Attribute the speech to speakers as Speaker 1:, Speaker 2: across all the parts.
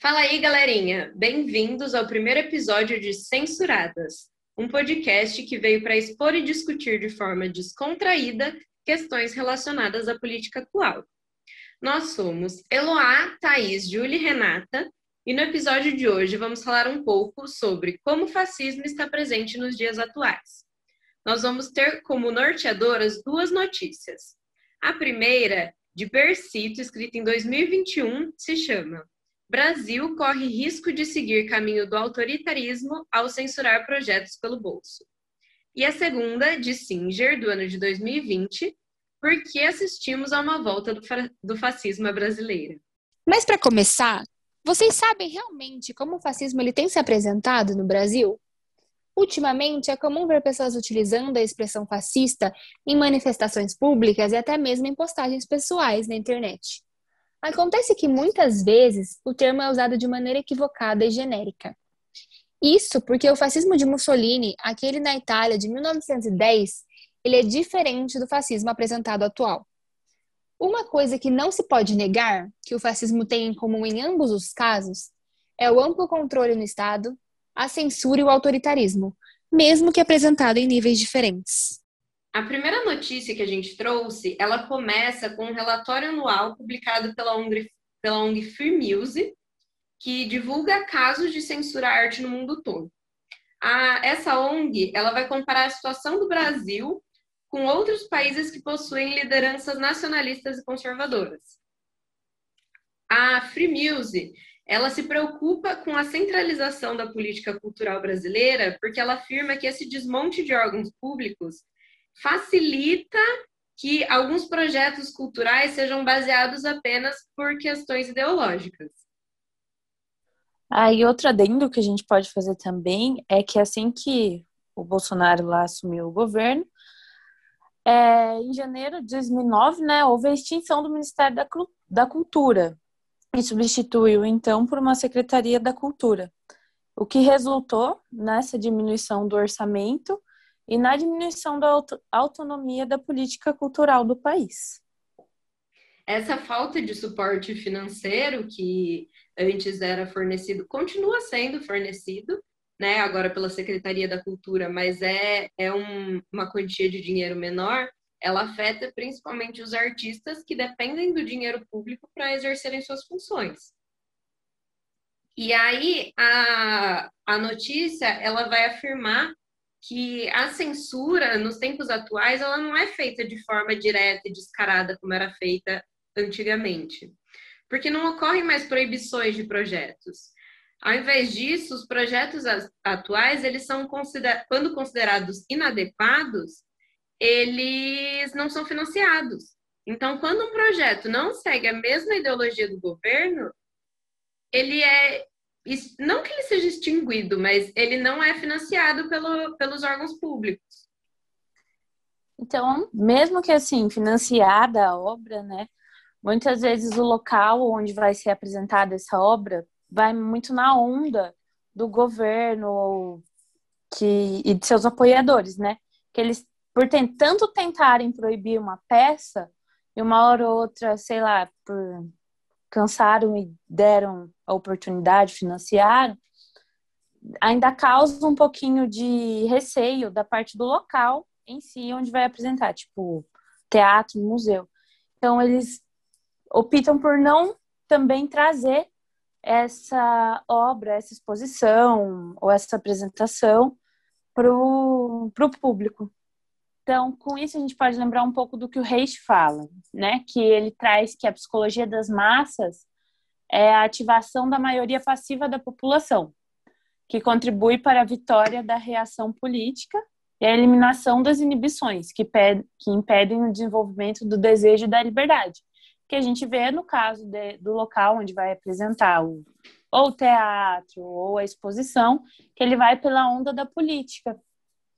Speaker 1: Fala aí, galerinha! Bem-vindos ao primeiro episódio de Censuradas, um podcast que veio para expor e discutir de forma descontraída questões relacionadas à política atual. Nós somos Eloá, Thaís, Júlia e Renata, e no episódio de hoje vamos falar um pouco sobre como o fascismo está presente nos dias atuais. Nós vamos ter como norteadoras duas notícias. A primeira, de Bercito, escrita em 2021, se chama Brasil corre risco de seguir caminho do autoritarismo ao censurar projetos pelo bolso. E a segunda, de Singer, do ano de 2020, por que assistimos a uma volta do, do fascismo brasileiro.
Speaker 2: Mas para começar, vocês sabem realmente como o fascismo ele tem se apresentado no Brasil? Ultimamente, é comum ver pessoas utilizando a expressão fascista em manifestações públicas e até mesmo em postagens pessoais na internet. Acontece que muitas vezes o termo é usado de maneira equivocada e genérica. Isso porque o fascismo de Mussolini, aquele na Itália de 1910, ele é diferente do fascismo apresentado atual. Uma coisa que não se pode negar que o fascismo tem em comum em ambos os casos é o amplo controle no Estado, a censura e o autoritarismo, mesmo que apresentado em níveis diferentes.
Speaker 1: A primeira notícia que a gente trouxe, ela começa com um relatório anual publicado pela ONG, pela ONG Free Music, que divulga casos de censura à arte no mundo todo. A, essa ONG, ela vai comparar a situação do Brasil com outros países que possuem lideranças nacionalistas e conservadoras. A Free Music, ela se preocupa com a centralização da política cultural brasileira, porque ela afirma que esse desmonte de órgãos públicos facilita que alguns projetos culturais sejam baseados apenas por questões ideológicas.
Speaker 3: Ah, outro adendo que a gente pode fazer também é que assim que o Bolsonaro lá assumiu o governo, é, em janeiro de 2009, né, houve a extinção do Ministério da, da Cultura e substituiu então por uma Secretaria da Cultura, o que resultou nessa diminuição do orçamento e na diminuição da autonomia da política cultural do país.
Speaker 1: Essa falta de suporte financeiro que antes era fornecido, continua sendo fornecido, né, agora pela Secretaria da Cultura, mas é, é um, uma quantia de dinheiro menor, ela afeta principalmente os artistas que dependem do dinheiro público para exercerem suas funções. E aí a, a notícia ela vai afirmar que a censura nos tempos atuais ela não é feita de forma direta e descarada como era feita antigamente, porque não ocorrem mais proibições de projetos. Ao invés disso, os projetos atuais eles são consider quando considerados inadequados, eles não são financiados. Então, quando um projeto não segue a mesma ideologia do governo, ele é não que ele seja extinguido, mas ele não é financiado pelo, pelos órgãos públicos.
Speaker 3: Então, mesmo que assim, financiada a obra, né? Muitas vezes o local onde vai ser apresentada essa obra vai muito na onda do governo que, e de seus apoiadores, né? Que eles, por tanto tentarem proibir uma peça, e uma hora ou outra, sei lá, por cansaram e deram a oportunidade, financiaram, ainda causa um pouquinho de receio da parte do local em si, onde vai apresentar, tipo teatro, museu. Então, eles optam por não também trazer essa obra, essa exposição ou essa apresentação para o público. Então, com isso, a gente pode lembrar um pouco do que o Reich fala, né? Que ele traz que a psicologia das massas é a ativação da maioria passiva da população, que contribui para a vitória da reação política e a eliminação das inibições, que, que impedem o desenvolvimento do desejo da liberdade. Que a gente vê no caso de, do local onde vai apresentar o, ou o teatro ou a exposição, que ele vai pela onda da política,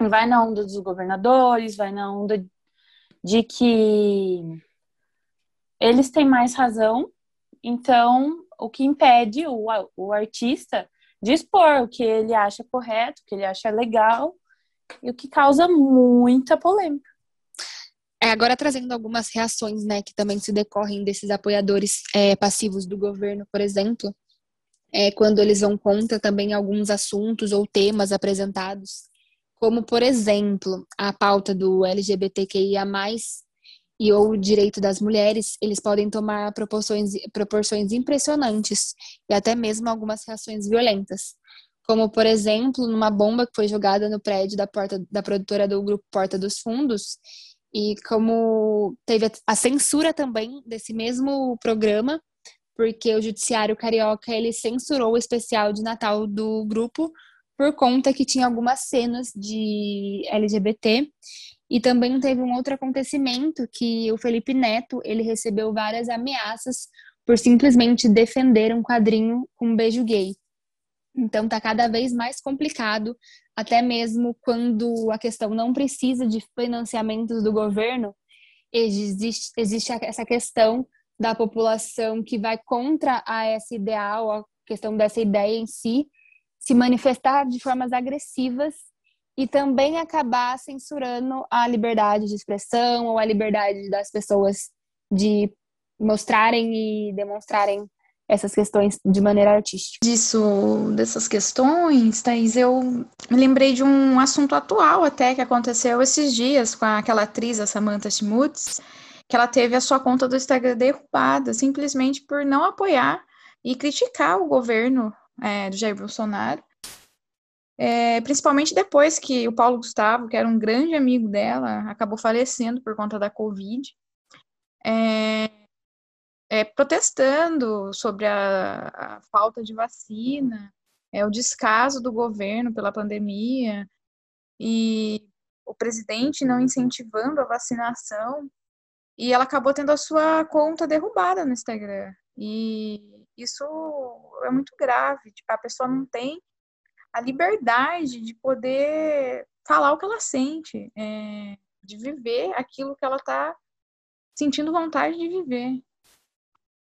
Speaker 3: vai na onda dos governadores, vai na onda de que eles têm mais razão, então o que impede o, o artista de expor o que ele acha correto, o que ele acha legal, e o que causa muita polêmica.
Speaker 2: É, agora trazendo algumas reações, né, que também se decorrem desses apoiadores é, passivos do governo, por exemplo. é, quando eles vão contra também alguns assuntos ou temas apresentados, como, por exemplo, a pauta do LGBTQIA+, e ou o direito das mulheres, eles podem tomar proporções, proporções impressionantes e até mesmo algumas reações violentas. Como, por exemplo, numa bomba que foi jogada no prédio da, porta, da produtora do grupo Porta dos Fundos, e como teve a censura também desse mesmo programa, porque o judiciário carioca ele censurou o especial de Natal do grupo por conta que tinha algumas cenas de LGBT e também teve um outro acontecimento que o Felipe Neto, ele recebeu várias ameaças por simplesmente defender um quadrinho com um beijo gay. Então tá cada vez mais complicado, até mesmo quando a questão não precisa de financiamentos do governo, existe, existe essa questão da população que vai contra a essa ideal, a questão dessa ideia em si, se manifestar de formas agressivas e também acabar censurando a liberdade de expressão ou a liberdade das pessoas de mostrarem e demonstrarem essas questões de maneira artística.
Speaker 4: Disso, dessas questões, Thaís, eu me lembrei de um assunto atual até que aconteceu esses dias com aquela atriz, a Samantha Schmutz, que ela teve a sua conta do Instagram derrubada simplesmente por não apoiar e criticar o governo é, do Jair Bolsonaro é, principalmente depois que o Paulo Gustavo, que era um grande amigo dela, acabou falecendo por conta da Covid, é, é, protestando sobre a, a, falta de vacina, é, o descaso do governo pela pandemia e o presidente não incentivando a vacinação. E ela acabou tendo a sua conta derrubada no Instagram. E isso é muito grave. Tipo, a pessoa não tem a liberdade de poder falar o que ela sente, é, de viver aquilo que ela está sentindo vontade de viver.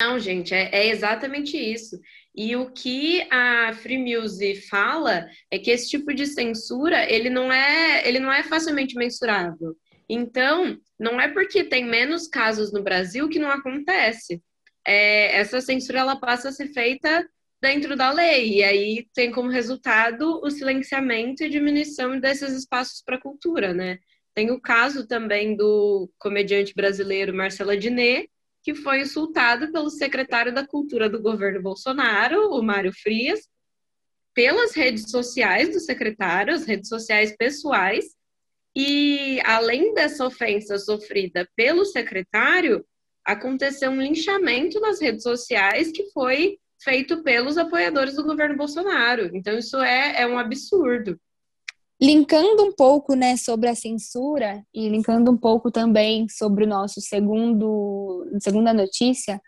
Speaker 1: Não, gente, é, é, exatamente isso. E o que a Free Music fala é que esse tipo de censura ele não é ele não é facilmente mensurável. Então, não é porque tem menos casos no Brasil que não acontece. É, essa censura ela passa a ser feita dentro da lei. E aí tem como resultado o silenciamento e diminuição desses espaços para cultura, né? Tem o caso também do comediante brasileiro Marcelo Adnet, que foi insultado pelo secretário da Cultura do governo Bolsonaro, o Mário Frias, pelas redes sociais do secretário, as redes sociais pessoais, e além dessa ofensa sofrida pelo secretário, aconteceu um linchamento nas redes sociais que foi feito pelos apoiadores do governo Bolsonaro. Então, isso é, é um absurdo.
Speaker 2: Linkando um pouco né, sobre a censura e linkando um pouco também sobre o nosso segundo segunda notícia,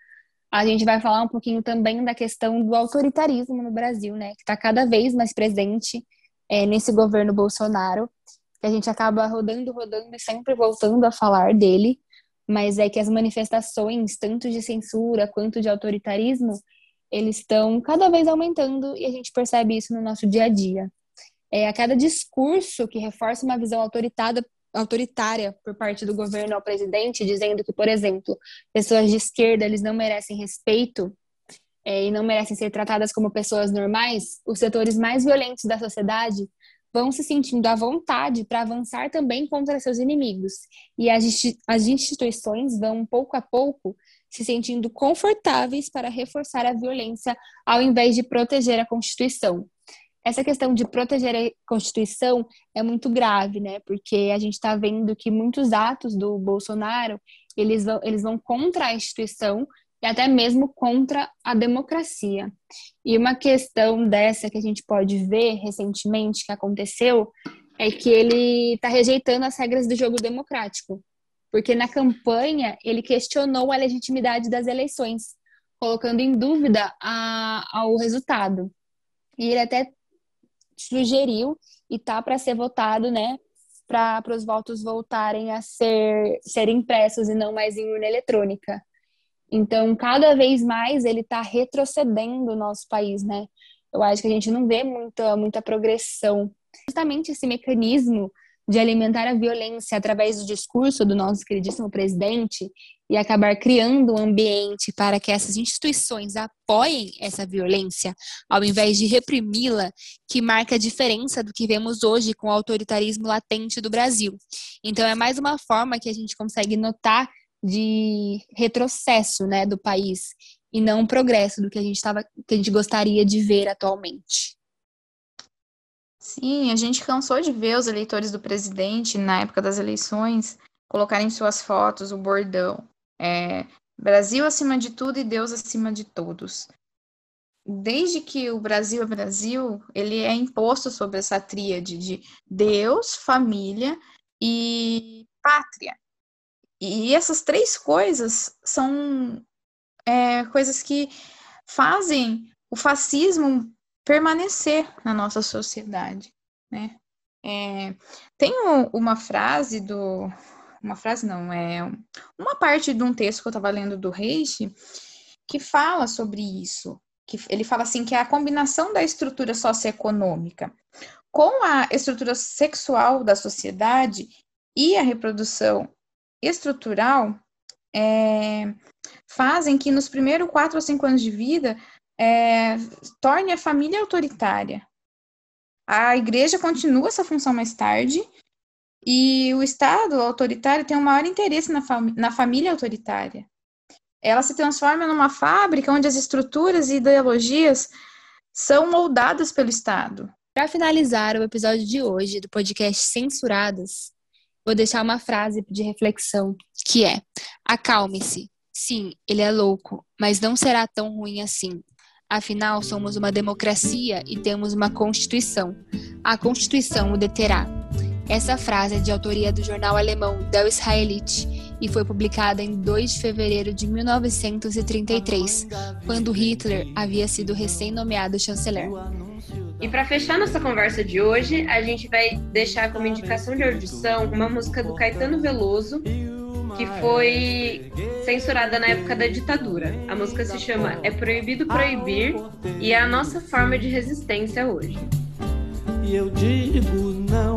Speaker 2: a gente vai falar um pouquinho também da questão do autoritarismo no Brasil, né, que está cada vez mais presente é, nesse governo Bolsonaro, que a gente acaba rodando, rodando e sempre voltando a falar dele, mas é que as manifestações, tanto de censura quanto de autoritarismo, eles estão cada vez aumentando e a gente percebe isso no nosso dia a dia. É, a cada discurso que reforça uma visão autoritada, autoritária por parte do governo ao presidente, dizendo que, por exemplo, pessoas de esquerda eles não merecem respeito é, e não merecem ser tratadas como pessoas normais, os setores mais violentos da sociedade vão se sentindo à vontade para avançar também contra seus inimigos. E as, instituições vão, pouco a pouco, se sentindo confortáveis para reforçar a violência ao invés de proteger a Constituição. Essa questão de proteger a Constituição é muito grave, né? Porque a gente está vendo que muitos atos do Bolsonaro eles vão, eles vão contra a instituição e até mesmo contra a democracia. E uma questão dessa que a gente pode ver recentemente que aconteceu é que ele está rejeitando as regras do jogo democrático porque na campanha ele questionou a legitimidade das eleições, colocando em dúvida a, o resultado. E ele até sugeriu e tá para ser votado, né, para os votos voltarem a ser, ser impressos e não mais em urna eletrônica. Então, cada vez mais ele está retrocedendo o nosso país, né? Eu acho que a gente não vê muita, muita progressão. Justamente esse mecanismo de alimentar a violência através do discurso do nosso queridíssimo presidente, e acabar criando um ambiente para que essas instituições apoiem essa violência, ao invés de reprimi-la, que marca a diferença do que vemos hoje com o autoritarismo latente do Brasil. Então, é mais uma forma que a gente consegue notar de retrocesso né, do país e não um progresso do que a gente tava, que a gente gostaria de ver atualmente.
Speaker 4: Sim, a gente cansou de ver os eleitores do presidente na época das eleições colocarem suas fotos o bordão é, Brasil acima de tudo e Deus acima de todos. Desde que o Brasil é Brasil, ele é imposto sobre essa tríade de Deus, família e pátria. E essas três coisas são é, coisas que fazem o fascismo permanecer na nossa sociedade, né? É, tem uma frase do uma frase não, é uma parte de um texto que eu estava lendo do Reich que fala sobre isso. Que ele fala assim que é a combinação da estrutura socioeconômica com a estrutura sexual da sociedade e a reprodução estrutural é, fazem que nos primeiros quatro ou cinco anos de vida é, torne a família autoritária. A igreja continua essa função mais tarde, e o Estado autoritário tem um maior interesse na, na família autoritária. Ela se transforma numa fábrica onde as estruturas e ideologias são moldadas pelo Estado.
Speaker 2: Para finalizar o episódio de hoje do podcast Censuradas, vou deixar uma frase de reflexão, que é: Acalme-se. Sim, ele é louco, mas não será tão ruim assim. Afinal, somos uma democracia e temos uma Constituição. A Constituição o deterá. Essa frase é de autoria do jornal alemão Der Israelit e foi publicada em 2 de fevereiro de 1933, quando Hitler havia sido recém-nomeado chanceler.
Speaker 1: E para fechar nossa conversa de hoje, a gente vai deixar como indicação de audição uma música do Caetano Veloso, que foi censurada na época da ditadura. A música se chama É Proibido Proibir e é a nossa forma de resistência hoje.
Speaker 5: E eu digo não